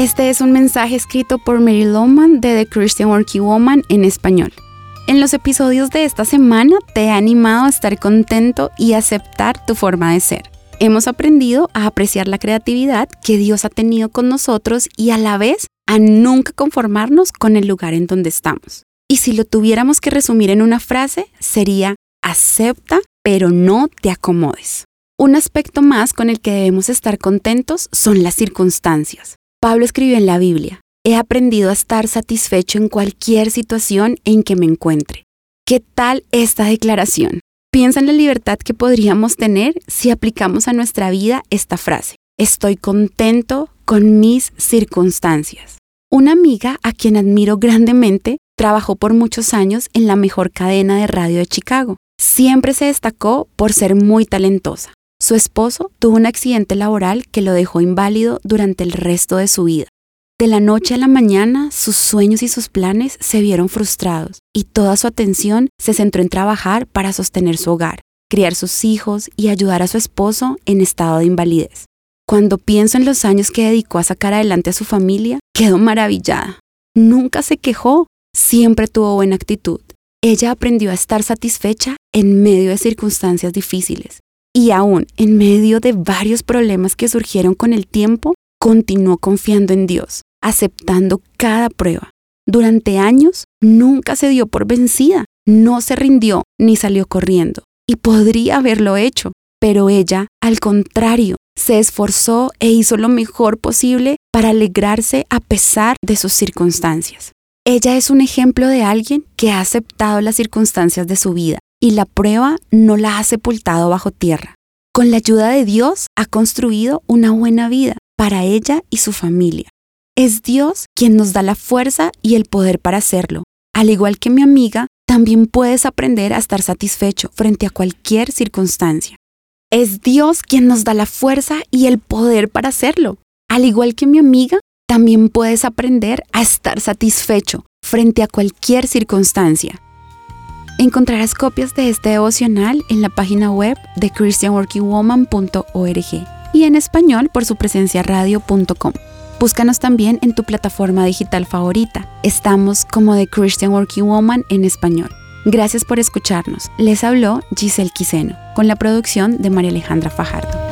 Este es un mensaje escrito por Mary Lowman de The Christian Working Woman en español. En los episodios de esta semana te he animado a estar contento y aceptar tu forma de ser. Hemos aprendido a apreciar la creatividad que Dios ha tenido con nosotros y a la vez a nunca conformarnos con el lugar en donde estamos. Y si lo tuviéramos que resumir en una frase, sería acepta, pero no te acomodes. Un aspecto más con el que debemos estar contentos son las circunstancias. Pablo escribió en la Biblia, he aprendido a estar satisfecho en cualquier situación en que me encuentre. ¿Qué tal esta declaración? Piensa en la libertad que podríamos tener si aplicamos a nuestra vida esta frase. Estoy contento con mis circunstancias. Una amiga a quien admiro grandemente trabajó por muchos años en la mejor cadena de radio de Chicago. Siempre se destacó por ser muy talentosa. Su esposo tuvo un accidente laboral que lo dejó inválido durante el resto de su vida. De la noche a la mañana, sus sueños y sus planes se vieron frustrados y toda su atención se centró en trabajar para sostener su hogar, criar sus hijos y ayudar a su esposo en estado de invalidez. Cuando pienso en los años que dedicó a sacar adelante a su familia, quedo maravillada. Nunca se quejó, siempre tuvo buena actitud. Ella aprendió a estar satisfecha en medio de circunstancias difíciles y aún en medio de varios problemas que surgieron con el tiempo, continuó confiando en Dios, aceptando cada prueba. Durante años nunca se dio por vencida, no se rindió ni salió corriendo. Y podría haberlo hecho, pero ella, al contrario, se esforzó e hizo lo mejor posible para alegrarse a pesar de sus circunstancias. Ella es un ejemplo de alguien que ha aceptado las circunstancias de su vida y la prueba no la ha sepultado bajo tierra. Con la ayuda de Dios ha construido una buena vida para ella y su familia. Es Dios quien nos da la fuerza y el poder para hacerlo. Al igual que mi amiga, también puedes aprender a estar satisfecho frente a cualquier circunstancia. Es Dios quien nos da la fuerza y el poder para hacerlo. Al igual que mi amiga, también puedes aprender a estar satisfecho frente a cualquier circunstancia. Encontrarás copias de este devocional en la página web de christianworkingwoman.org y en español por su presencia radio.com. Búscanos también en tu plataforma digital favorita. Estamos como The Christian Working Woman en español. Gracias por escucharnos. Les habló Giselle Quiseno, con la producción de María Alejandra Fajardo.